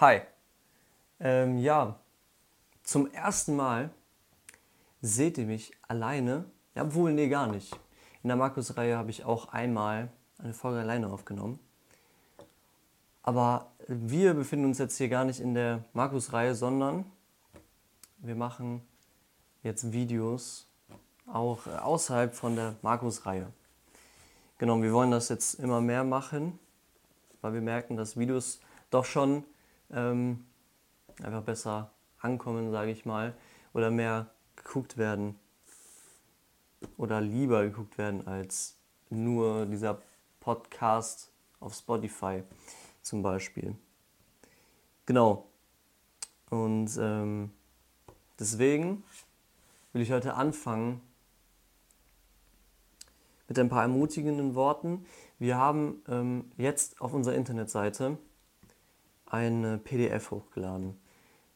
Hi. Ähm, ja, zum ersten Mal seht ihr mich alleine. Ja, wohl, nee, gar nicht. In der Markus-Reihe habe ich auch einmal eine Folge alleine aufgenommen. Aber wir befinden uns jetzt hier gar nicht in der Markus-Reihe, sondern wir machen jetzt Videos auch außerhalb von der Markus-Reihe. Genau, wir wollen das jetzt immer mehr machen, weil wir merken, dass Videos doch schon ähm, einfach besser ankommen, sage ich mal, oder mehr geguckt werden oder lieber geguckt werden als nur dieser Podcast auf Spotify zum Beispiel. Genau. Und ähm, deswegen will ich heute anfangen mit ein paar ermutigenden Worten. Wir haben ähm, jetzt auf unserer Internetseite ein PDF hochgeladen.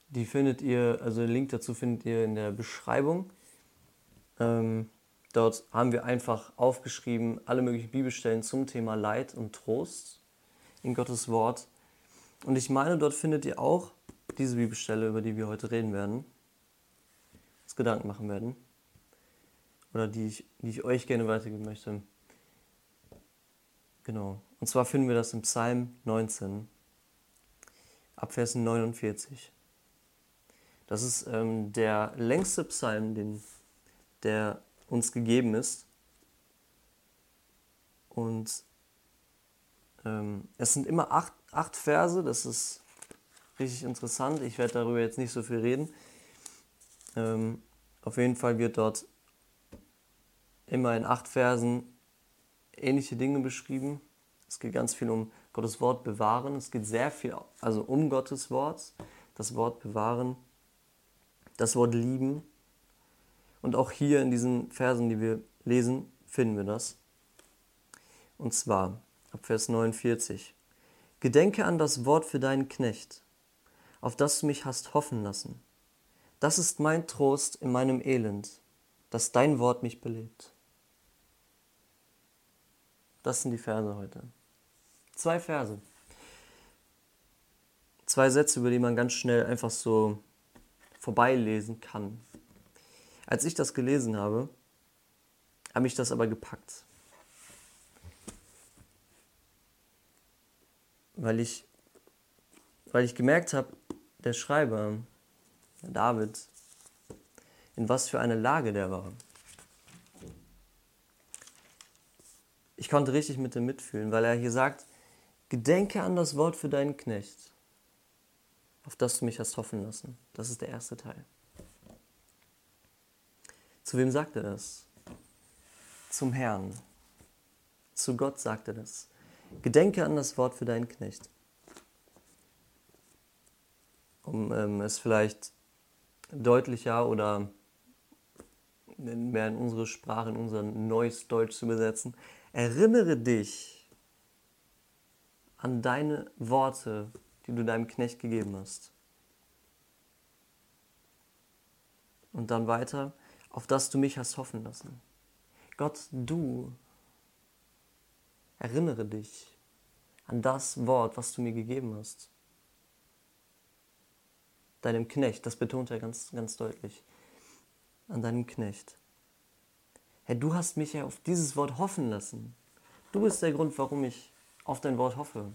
Die findet ihr, also den Link dazu findet ihr in der Beschreibung. Ähm, dort haben wir einfach aufgeschrieben alle möglichen Bibelstellen zum Thema Leid und Trost in Gottes Wort. Und ich meine, dort findet ihr auch diese Bibelstelle, über die wir heute reden werden, uns Gedanken machen werden, oder die ich, die ich euch gerne weitergeben möchte. Genau. Und zwar finden wir das im Psalm 19 ab Vers 49. Das ist ähm, der längste Psalm, den, der uns gegeben ist. Und ähm, es sind immer acht, acht Verse, das ist richtig interessant. Ich werde darüber jetzt nicht so viel reden. Ähm, auf jeden Fall wird dort immer in acht Versen ähnliche Dinge beschrieben. Es geht ganz viel um Gottes Wort bewahren. Es geht sehr viel also um Gottes Wort, das Wort bewahren, das Wort lieben. Und auch hier in diesen Versen, die wir lesen, finden wir das. Und zwar ab Vers 49. Gedenke an das Wort für deinen Knecht, auf das du mich hast hoffen lassen. Das ist mein Trost in meinem Elend, dass dein Wort mich belebt. Das sind die Verse heute. Zwei Verse. Zwei Sätze, über die man ganz schnell einfach so vorbeilesen kann. Als ich das gelesen habe, habe ich das aber gepackt. Weil ich, weil ich gemerkt habe, der Schreiber, David, in was für eine Lage der war. Ich konnte richtig mit ihm mitfühlen, weil er hier sagt, Gedenke an das Wort für deinen Knecht, auf das du mich hast hoffen lassen. Das ist der erste Teil. Zu wem sagt er das? Zum Herrn. Zu Gott sagt er das. Gedenke an das Wort für deinen Knecht. Um ähm, es vielleicht deutlicher oder mehr in unsere Sprache, in unser neues Deutsch zu übersetzen. Erinnere dich an deine Worte, die du deinem Knecht gegeben hast. Und dann weiter, auf das du mich hast hoffen lassen. Gott, du, erinnere dich an das Wort, was du mir gegeben hast. Deinem Knecht, das betont er ganz, ganz deutlich. An deinem Knecht. Herr, du hast mich ja auf dieses Wort hoffen lassen. Du bist der Grund, warum ich auf dein Wort hoffe.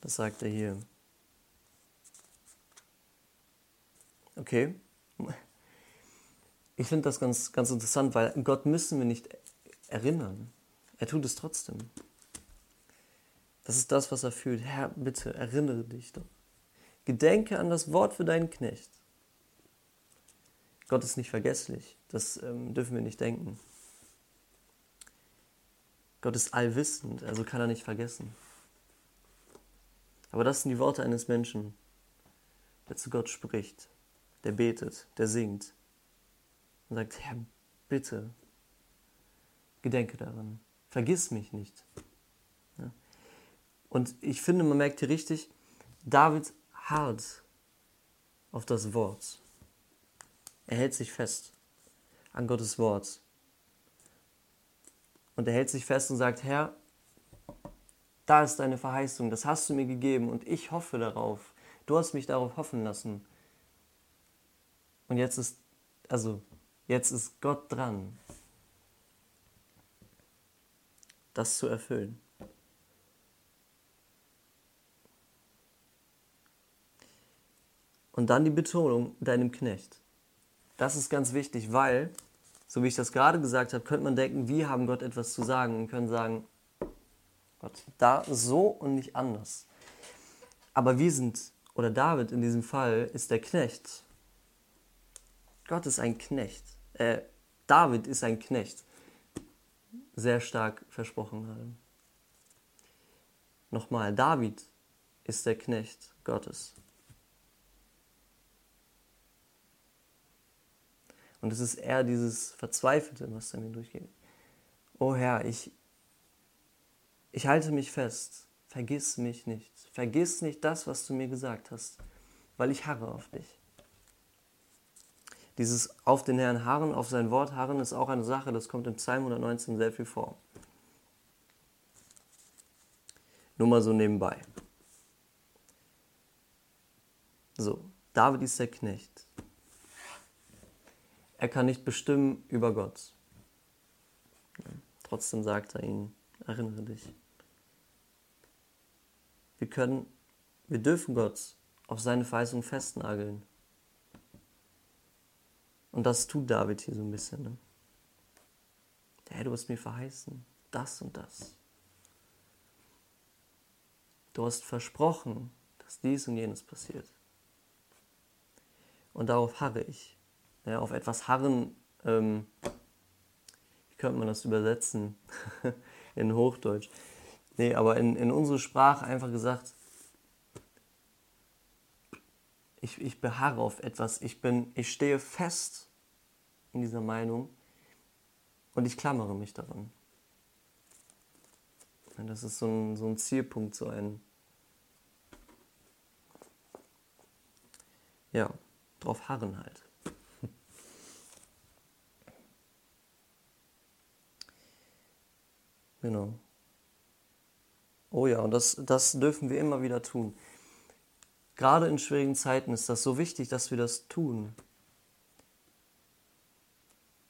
Das sagt er hier. Okay. Ich finde das ganz, ganz interessant, weil Gott müssen wir nicht erinnern. Er tut es trotzdem. Das ist das, was er fühlt. Herr, bitte erinnere dich doch. Gedenke an das Wort für deinen Knecht. Gott ist nicht vergesslich. Das ähm, dürfen wir nicht denken. Gott ist allwissend, also kann er nicht vergessen. Aber das sind die Worte eines Menschen, der zu Gott spricht, der betet, der singt und sagt, Herr, bitte, gedenke daran, vergiss mich nicht. Ja? Und ich finde, man merkt hier richtig, David hart auf das Wort. Er hält sich fest an Gottes Wort. Und er hält sich fest und sagt, Herr, Da ist deine Verheißung, das hast du mir gegeben und ich hoffe darauf. Du hast mich darauf hoffen lassen. Und jetzt ist, also, jetzt ist Gott dran, das zu erfüllen. Und dann die Betonung deinem Knecht. Das ist ganz wichtig, weil, so wie ich das gerade gesagt habe, könnte man denken, wir haben Gott etwas zu sagen und können sagen, Gott, da so und nicht anders. Aber wir sind, oder David in diesem Fall, ist der Knecht. Gott ist ein Knecht. Äh, David ist ein Knecht. Sehr stark versprochen gerade. Nochmal, David ist der Knecht Gottes. Und es ist eher dieses Verzweifelte, was da mir durchgeht. Oh Herr, ich, ich halte mich fest. Vergiss mich nicht. Vergiss nicht das, was du mir gesagt hast, weil ich harre auf dich. Dieses auf den Herrn harren, auf sein Wort harren, ist auch eine Sache, das kommt im Psalm 119 sehr viel vor. Nur mal so nebenbei. So, David ist der Knecht. Er kann nicht bestimmen über Gott. Trotzdem sagt er ihnen, erinnere dich. Wir können, wir dürfen Gott auf seine Verheißung festnageln. Und das tut David hier so ein bisschen. Ne? Herr, du hast mir verheißen, das und das. Du hast versprochen, dass dies und jenes passiert. Und darauf harre ich ja, auf etwas harren, ähm, wie könnte man das übersetzen in Hochdeutsch? Nee, aber in, in unsere Sprache einfach gesagt, ich, ich beharre auf etwas, ich, bin, ich stehe fest in dieser Meinung und ich klammere mich daran. Das ist so ein, so ein Zielpunkt, so ein, ja, drauf harren halt. Genau. Oh ja, und das, das dürfen wir immer wieder tun. Gerade in schwierigen Zeiten ist das so wichtig, dass wir das tun.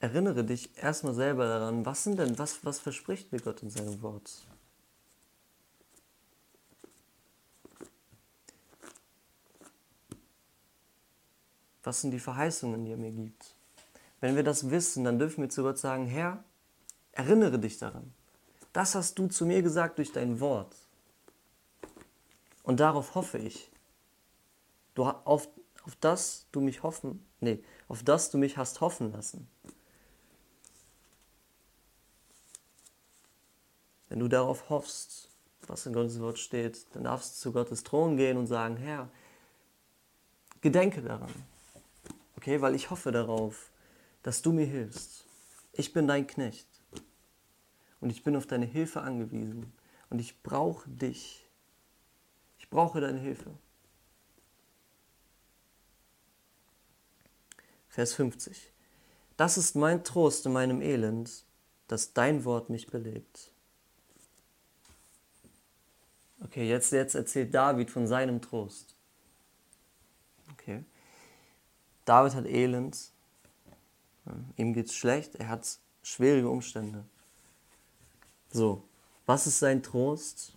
Erinnere dich erstmal selber daran, was sind denn, was, was verspricht mir Gott in seinem Wort? Was sind die Verheißungen, die er mir gibt? Wenn wir das wissen, dann dürfen wir zu Gott sagen, Herr, erinnere dich daran. Das hast du zu mir gesagt durch dein Wort. Und darauf hoffe ich. Du, auf, auf das du mich hoffen, nee, auf das du mich hast hoffen lassen. Wenn du darauf hoffst, was in Gottes Wort steht, dann darfst du zu Gottes Thron gehen und sagen, Herr, gedenke daran. Okay, weil ich hoffe darauf, dass du mir hilfst. Ich bin dein Knecht. Und ich bin auf deine Hilfe angewiesen. Und ich brauche dich. Ich brauche deine Hilfe. Vers 50. Das ist mein Trost in meinem Elend, dass dein Wort mich belebt. Okay, jetzt, jetzt erzählt David von seinem Trost. Okay. David hat Elend, ihm geht es schlecht, er hat schwierige Umstände. So, was ist sein Trost?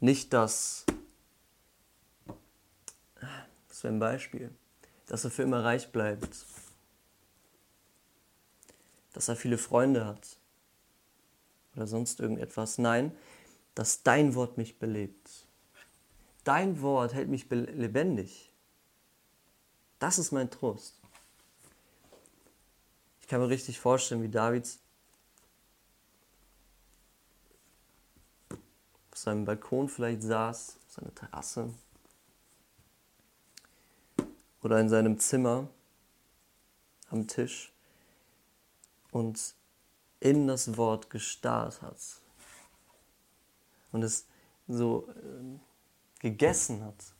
Nicht das, das wäre ein Beispiel, dass er für immer reich bleibt, dass er viele Freunde hat oder sonst irgendetwas. Nein, dass dein Wort mich belebt. Dein Wort hält mich lebendig. Das ist mein Trost. Ich kann mir richtig vorstellen, wie Davids seinem Balkon vielleicht saß, auf seiner Terrasse oder in seinem Zimmer am Tisch und in das Wort gestarrt hat und es so äh, gegessen hat.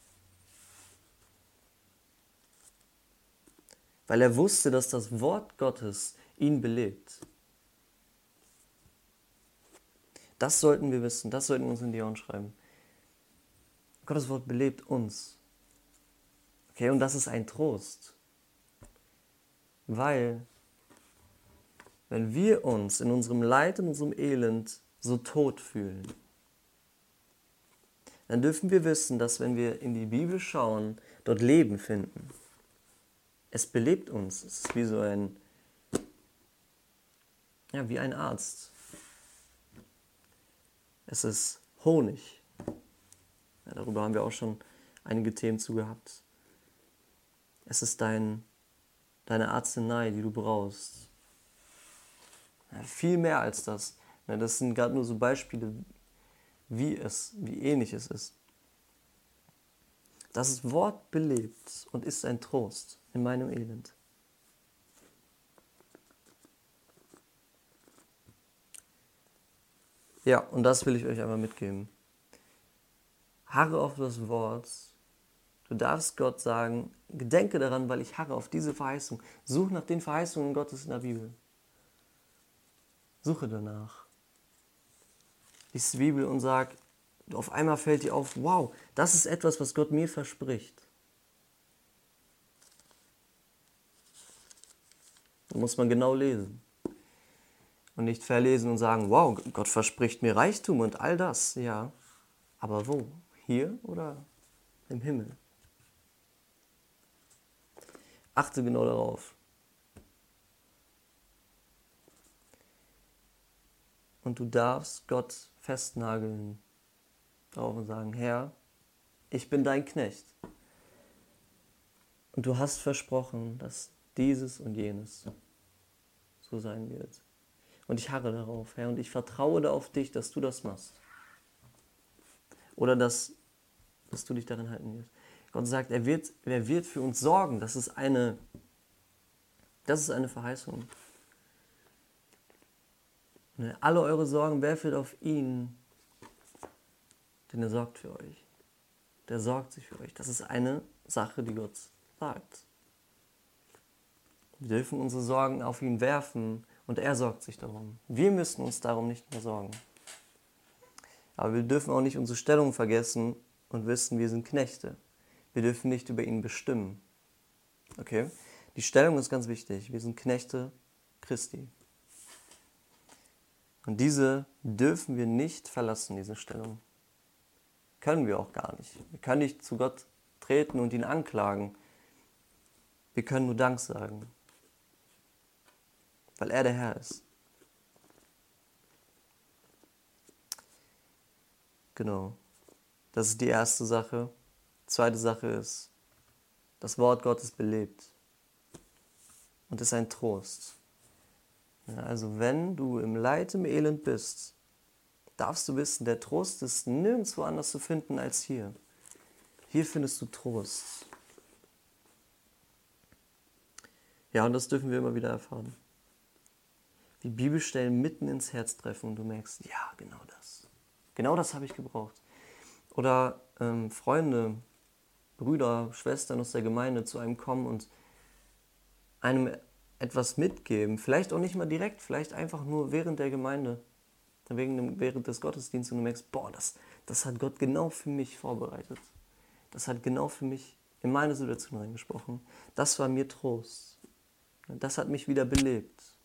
Weil er wusste, dass das Wort Gottes ihn belebt. Das sollten wir wissen, das sollten wir uns in die Ohren schreiben. Gottes Wort belebt uns. Okay, und das ist ein Trost. Weil, wenn wir uns in unserem Leid, in unserem Elend so tot fühlen, dann dürfen wir wissen, dass wenn wir in die Bibel schauen, dort Leben finden. Es belebt uns. Es ist wie so ein, ja, wie ein Arzt. Es ist Honig. Ja, darüber haben wir auch schon einige Themen zu gehabt. Es ist dein, deine Arznei, die du brauchst. Ja, viel mehr als das. Ja, das sind gerade nur so Beispiele, wie es, wie ähnlich es ist. Das Wort belebt und ist ein Trost in meinem Elend. Ja, und das will ich euch einmal mitgeben. Harre auf das Wort. Du darfst Gott sagen, gedenke daran, weil ich harre auf diese Verheißung. Such nach den Verheißungen Gottes in der Bibel. Suche danach. Lies die Bibel und sag, auf einmal fällt dir auf, wow, das ist etwas, was Gott mir verspricht. Da muss man genau lesen. Und nicht verlesen und sagen, wow, Gott verspricht mir Reichtum und all das. Ja, aber wo? Hier oder im Himmel? Achte genau darauf. Und du darfst Gott festnageln drauf und sagen, Herr, ich bin dein Knecht. Und du hast versprochen, dass dieses und jenes so sein wird. Und ich harre darauf, Herr, und ich vertraue auf dich, dass du das machst. Oder dass, dass du dich darin halten wirst. Gott sagt, er wird, er wird für uns sorgen. Das ist eine, das ist eine Verheißung. Alle eure Sorgen werfet auf ihn, denn er sorgt für euch. Der sorgt sich für euch. Das ist eine Sache, die Gott sagt. Wir dürfen unsere Sorgen auf ihn werfen und er sorgt sich darum. Wir müssen uns darum nicht mehr sorgen. Aber wir dürfen auch nicht unsere Stellung vergessen und wissen, wir sind Knechte. Wir dürfen nicht über ihn bestimmen. Okay? Die Stellung ist ganz wichtig. Wir sind Knechte Christi. Und diese dürfen wir nicht verlassen, diese Stellung. Können wir auch gar nicht. Wir können nicht zu Gott treten und ihn anklagen. Wir können nur Dank sagen, weil er der Herr ist. Genau. Das ist die erste Sache. Zweite Sache ist, das Wort Gottes belebt und ist ein Trost. Ja, also wenn du im Leid, im Elend bist, darfst du wissen, der Trost ist nirgendwo anders zu finden als hier. Hier findest du Trost. Ja, und das dürfen wir immer wieder erfahren. Die Bibelstellen mitten ins Herz treffen und du merkst, ja, genau das. Genau das habe ich gebraucht. Oder ähm, Freunde, Brüder, Schwestern aus der Gemeinde zu einem kommen und einem etwas mitgeben. Vielleicht auch nicht mal direkt, vielleicht einfach nur während der Gemeinde während des Gottesdienstes und du merkst, boah, das, das hat Gott genau für mich vorbereitet. Das hat genau für mich in meine Situation reingesprochen. Das war mir Trost. Das hat mich wieder belebt.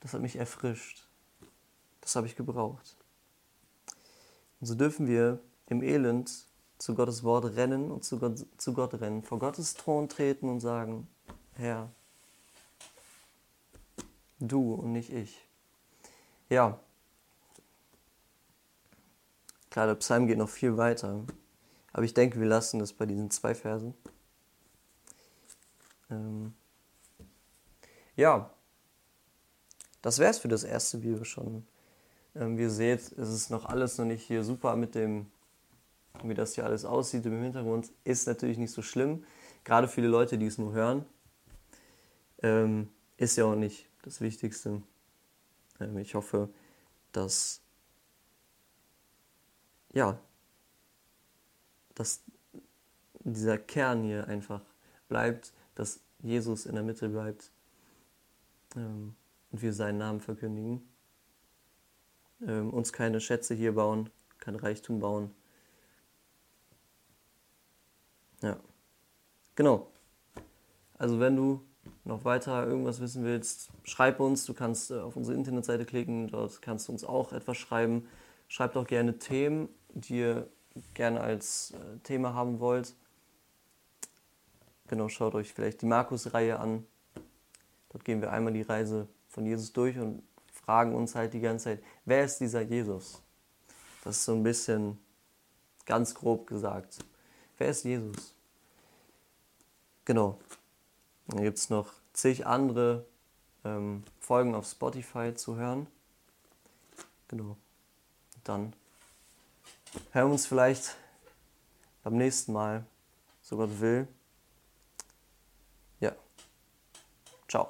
Das hat mich erfrischt. Das habe ich gebraucht. Und so dürfen wir im Elend zu Gottes Wort rennen und zu Gott, zu Gott rennen, vor Gottes Thron treten und sagen, Herr, Du und nicht ich. Ja. Klar, der Psalm geht noch viel weiter. Aber ich denke, wir lassen das bei diesen zwei Versen. Ähm ja, das wäre es für das erste Video schon. Ähm, wie ihr seht, ist es noch alles noch nicht hier super mit dem, wie das hier alles aussieht im Hintergrund. Ist natürlich nicht so schlimm. Gerade viele Leute, die es nur hören. Ähm, ist ja auch nicht das Wichtigste. Ähm, ich hoffe, dass ja, dass dieser Kern hier einfach bleibt, dass Jesus in der Mitte bleibt ähm, und wir seinen Namen verkündigen. ähm, uns keine Schätze hier bauen, kein Reichtum bauen. Ja, genau. Also wenn du noch weiter irgendwas wissen willst, schreib uns. Du kannst äh, auf unsere Internetseite klicken, dort kannst du uns auch etwas schreiben. Schreibt auch gerne Themen, die ihr gerne als äh, Thema haben wollt. Genau, schaut euch vielleicht die Markus-Reihe an. Dort gehen wir einmal die Reise von Jesus durch und fragen uns halt die ganze Zeit, wer ist dieser Jesus? Das ist so ein bisschen ganz grob gesagt. Wer ist Jesus? Genau. Dann gibt es noch zig andere ähm, Folgen auf Spotify zu hören. Genau. Dann hören wir uns vielleicht beim nächsten Mal, so Gott will. Ja. Ciao.